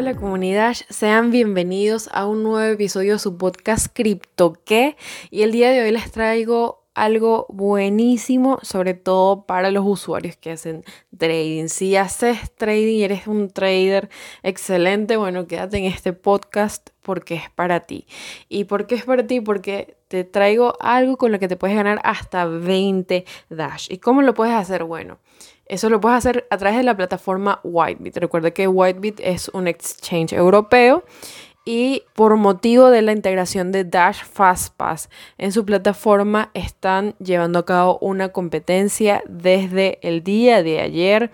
Hola comunidad, sean bienvenidos a un nuevo episodio de su podcast Crypto ¿Qué? Y el día de hoy les traigo algo buenísimo, sobre todo para los usuarios que hacen trading. Si haces trading y eres un trader excelente, bueno, quédate en este podcast porque es para ti. ¿Y por qué es para ti? Porque te traigo algo con lo que te puedes ganar hasta 20 Dash. ¿Y cómo lo puedes hacer? Bueno, eso lo puedes hacer a través de la plataforma Whitebit. Recuerda que Whitebit es un exchange europeo y por motivo de la integración de Dash Fastpass en su plataforma están llevando a cabo una competencia desde el día de ayer,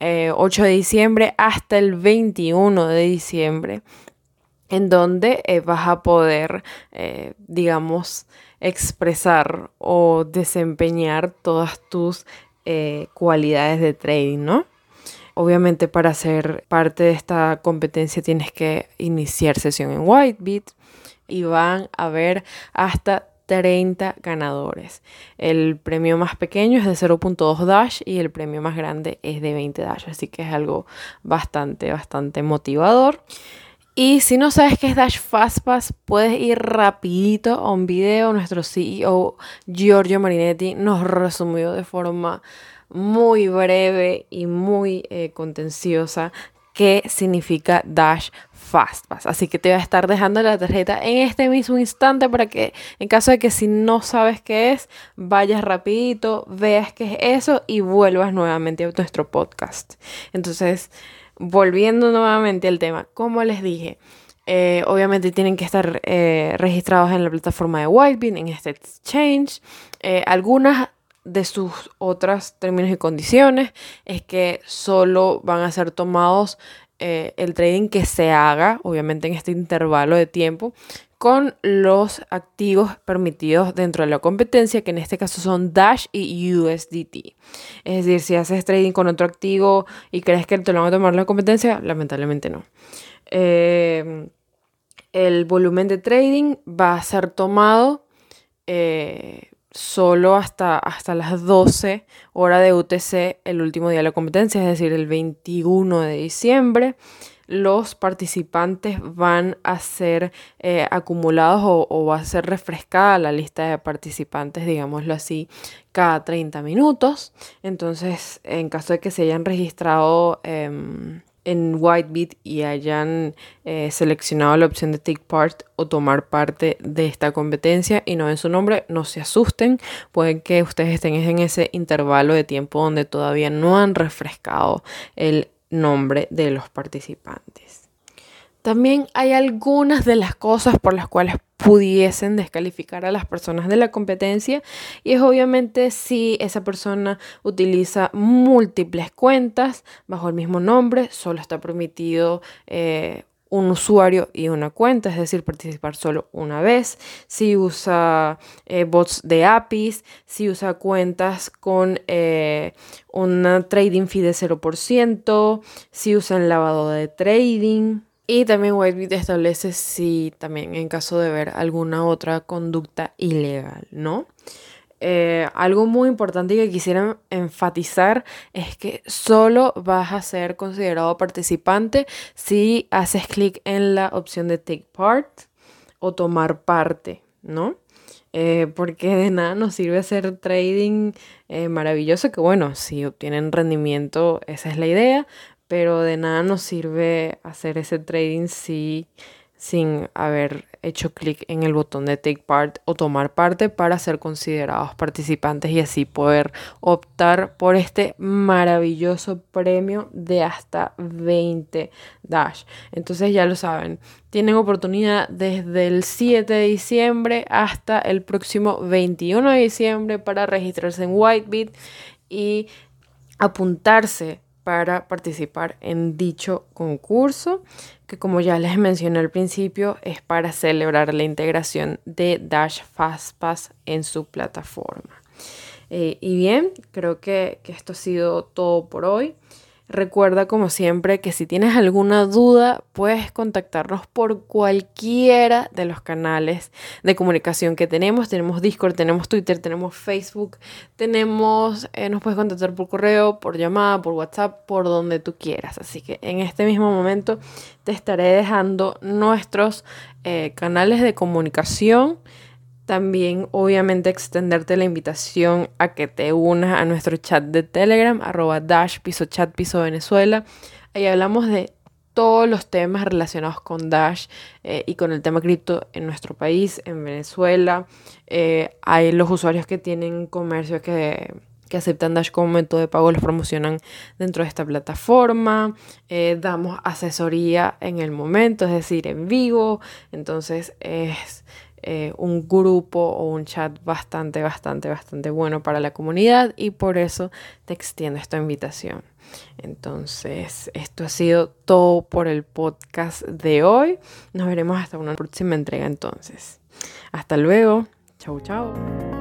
8 eh, de diciembre, hasta el 21 de diciembre, en donde eh, vas a poder, eh, digamos, expresar o desempeñar todas tus cualidades de trading, ¿no? Obviamente para ser parte de esta competencia tienes que iniciar sesión en Whitebit y van a haber hasta 30 ganadores. El premio más pequeño es de 0.2 Dash y el premio más grande es de 20 Dash, así que es algo bastante, bastante motivador. Y si no sabes qué es Dash Fastpass, puedes ir rapidito a un video. Nuestro CEO Giorgio Marinetti nos resumió de forma muy breve y muy eh, contenciosa qué significa Dash Fastpass. Así que te voy a estar dejando la tarjeta en este mismo instante para que en caso de que si no sabes qué es, vayas rapidito, veas qué es eso y vuelvas nuevamente a nuestro podcast. Entonces volviendo nuevamente al tema, como les dije, eh, obviamente tienen que estar eh, registrados en la plataforma de Whitebit, en este exchange. Algunas de sus otras términos y condiciones es que solo van a ser tomados el trading que se haga, obviamente en este intervalo de tiempo, con los activos permitidos dentro de la competencia, que en este caso son Dash y USDT. Es decir, si haces trading con otro activo y crees que te lo van a tomar la competencia, lamentablemente no. Eh, el volumen de trading va a ser tomado eh, solo hasta, hasta las 12 horas de UTC el último día de la competencia, es decir, el 21 de diciembre los participantes van a ser eh, acumulados o, va a ser refrescada la lista de participantes, digámoslo así, cada 30 minutos. Entonces, en caso de que se hayan registrado em, en Whitebit y hayan eh, seleccionado la opción de Take Part o tomar parte de esta competencia y no en su nombre, no se asusten, pueden que ustedes estén en ese intervalo de tiempo donde todavía no han refrescado el nombre de los participantes. También hay algunas de las cosas por las cuales pudiesen descalificar a las personas de la competencia y es obviamente si esa persona utiliza múltiples cuentas bajo el mismo nombre, solo está permitido eh, un usuario y una cuenta, es decir, participar solo una vez, si usa eh, bots de APIs, si usa cuentas con eh, una trading fee de 0%, si usan lavado de trading. Y también Whitebit establece si también en caso de ver alguna otra conducta ilegal, ¿no? Eh, algo muy importante que quisiera enfatizar es que solo vas a ser considerado participante si haces clic en la opción de Take Part o tomar parte, ¿no? Eh, porque de nada nos sirve hacer trading eh, maravilloso, que bueno, si obtienen rendimiento, esa es la idea, pero de nada nos sirve hacer ese trading si sin haber hecho clic en el botón de Take Part o tomar parte para ser considerados participantes y así poder optar por este maravilloso premio de hasta 20 Dash. Entonces ya lo saben, tienen oportunidad desde el 7 de diciembre hasta el próximo 21 de diciembre para registrarse en Whitebit y apuntarse para participar en dicho concurso, que como ya les mencioné al principio, es para celebrar la integración de Dash Fastpass en su plataforma. Eh, y bien, creo que, esto ha sido todo por hoy. Recuerda como siempre que si tienes alguna duda puedes contactarnos por cualquiera de los canales de comunicación que tenemos. Tenemos Discord, tenemos Twitter, tenemos Facebook, tenemos, eh, nos puedes contactar por correo, por llamada, por WhatsApp, por donde tú quieras. Así que en este mismo momento te estaré dejando nuestros eh, canales de comunicación también, obviamente, extenderte la invitación a que te unas a nuestro chat de Telegram, arroba dash piso chat piso Venezuela. Ahí hablamos de todos los temas relacionados con Dash eh, y con el tema cripto en nuestro país, en Venezuela. Eh, hay los usuarios que tienen comercio que, que, aceptan Dash como método de pago, los promocionan dentro de esta plataforma. Eh, damos asesoría en el momento, es decir, en vivo. Entonces es eh, un grupo o un chat bastante, bastante, bastante bueno para la comunidad y por eso te extiendo esta invitación. Entonces, esto ha sido todo por el podcast de hoy. Nos veremos hasta una próxima entrega entonces. Hasta luego. Chau, chau.